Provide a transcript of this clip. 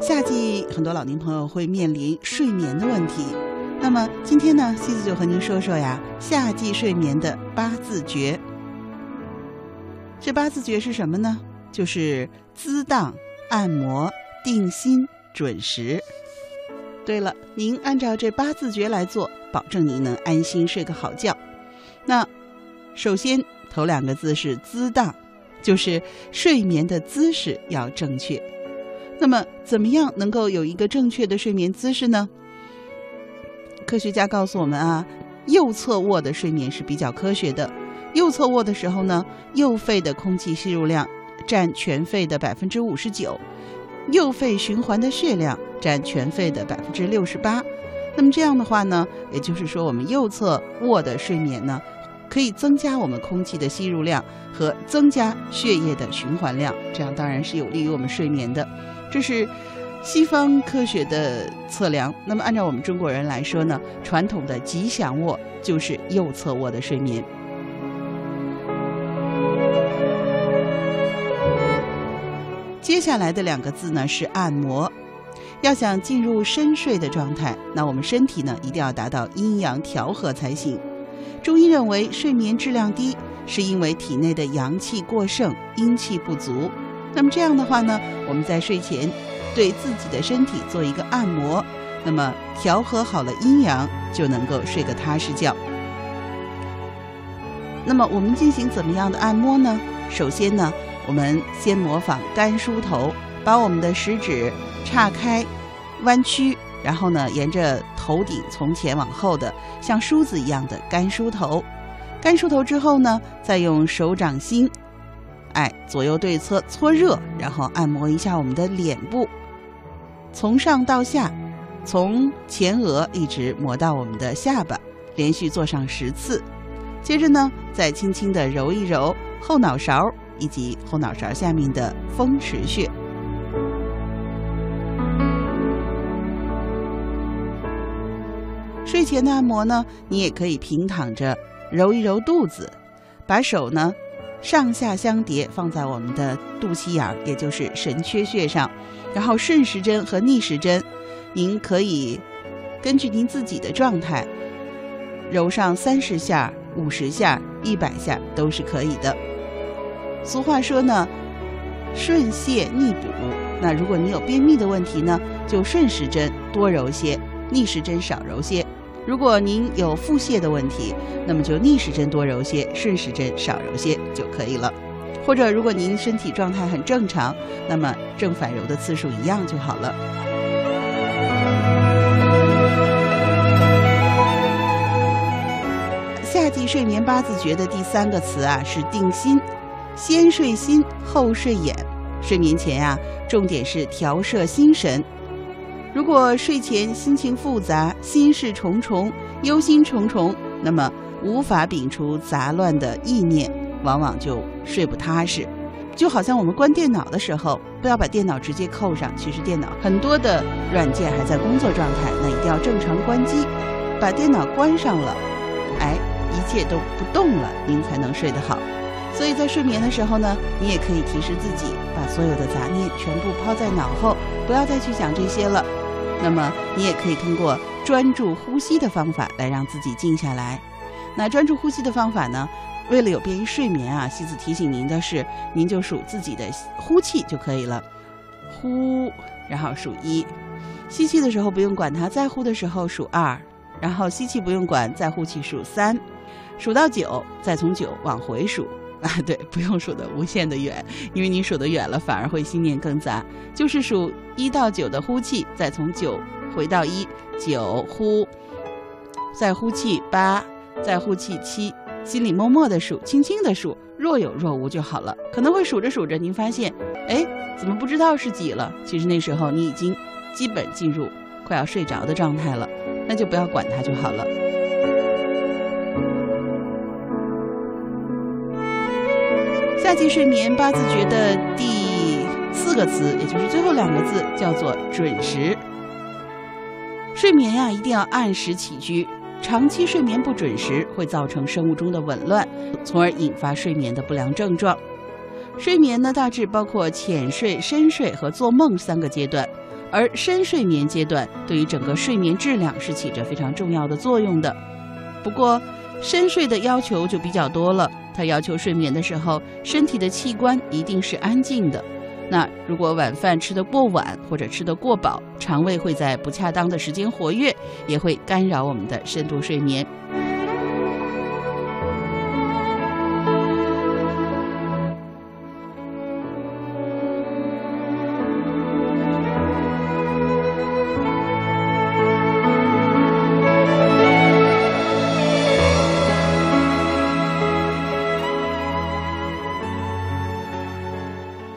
夏季很多老年朋友会面临睡眠的问题，那么今天呢，西子就和您说说呀，夏季睡眠的八字诀。这八字诀是什么呢？就是滋荡、按摩、定心、准时。对了，您按照这八字诀来做，保证您能安心睡个好觉。那首先头两个字是滋荡，就是睡眠的姿势要正确。那么，怎么样能够有一个正确的睡眠姿势呢？科学家告诉我们啊，右侧卧的睡眠是比较科学的。右侧卧的时候呢，右肺的空气吸入量占全肺的百分之五十九，右肺循环的血量占全肺的百分之六十八。那么这样的话呢，也就是说，我们右侧卧的睡眠呢，可以增加我们空气的吸入量和增加血液的循环量，这样当然是有利于我们睡眠的。这是西方科学的测量。那么，按照我们中国人来说呢，传统的吉祥卧就是右侧卧的睡眠。接下来的两个字呢是按摩。要想进入深睡的状态，那我们身体呢一定要达到阴阳调和才行。中医认为，睡眠质量低是因为体内的阳气过剩，阴气不足。那么这样的话呢，我们在睡前对自己的身体做一个按摩，那么调和好了阴阳，就能够睡个踏实觉。那么我们进行怎么样的按摩呢？首先呢，我们先模仿干梳头，把我们的食指岔开、弯曲，然后呢，沿着头顶从前往后的像梳子一样的干梳头。干梳头之后呢，再用手掌心。哎，左右对侧搓热，然后按摩一下我们的脸部，从上到下，从前额一直磨到我们的下巴，连续做上十次。接着呢，再轻轻的揉一揉后脑勺以及后脑勺下面的风池穴。睡前的按摩呢，你也可以平躺着揉一揉肚子，把手呢。上下相叠，放在我们的肚脐眼儿，也就是神阙穴上，然后顺时针和逆时针，您可以根据您自己的状态揉上三十下、五十下、一百下都是可以的。俗话说呢，顺泻逆补。那如果你有便秘的问题呢，就顺时针多揉些，逆时针少揉些。如果您有腹泻的问题，那么就逆时针多揉些，顺时针少揉些就可以了。或者，如果您身体状态很正常，那么正反揉的次数一样就好了。夏季睡眠八字诀的第三个词啊是定心，先睡心后睡眼。睡眠前呀，重点是调摄心神。如果睡前心情复杂、心事重重、忧心忡忡，那么无法摒除杂乱的意念，往往就睡不踏实。就好像我们关电脑的时候，不要把电脑直接扣上，其实电脑很多的软件还在工作状态，那一定要正常关机，把电脑关上了，哎，一切都不动了，您才能睡得好。所以在睡眠的时候呢，你也可以提示自己，把所有的杂念全部抛在脑后，不要再去想这些了。那么你也可以通过专注呼吸的方法来让自己静下来。那专注呼吸的方法呢？为了有便于睡眠啊，西子提醒您的是，您就数自己的呼气就可以了。呼，然后数一；吸气的时候不用管它，再呼的时候数二；然后吸气不用管，再呼气数三，数到九，再从九往回数。啊，对，不用数的无限的远，因为你数的远了，反而会心念更杂。就是数一到九的呼气，再从九回到一，九呼，再呼气八，再呼气七，心里默默的数，轻轻的数，若有若无就好了。可能会数着数着，您发现，哎，怎么不知道是几了？其实那时候你已经基本进入快要睡着的状态了，那就不要管它就好了。夏季睡眠八字诀的第四个词，也就是最后两个字，叫做准时。睡眠呀，一定要按时起居。长期睡眠不准时，会造成生物钟的紊乱，从而引发睡眠的不良症状。睡眠呢，大致包括浅睡、深睡和做梦三个阶段。而深睡眠阶段对于整个睡眠质量是起着非常重要的作用的。不过，深睡的要求就比较多了，他要求睡眠的时候，身体的器官一定是安静的。那如果晚饭吃得过晚或者吃得过饱，肠胃会在不恰当的时间活跃，也会干扰我们的深度睡眠。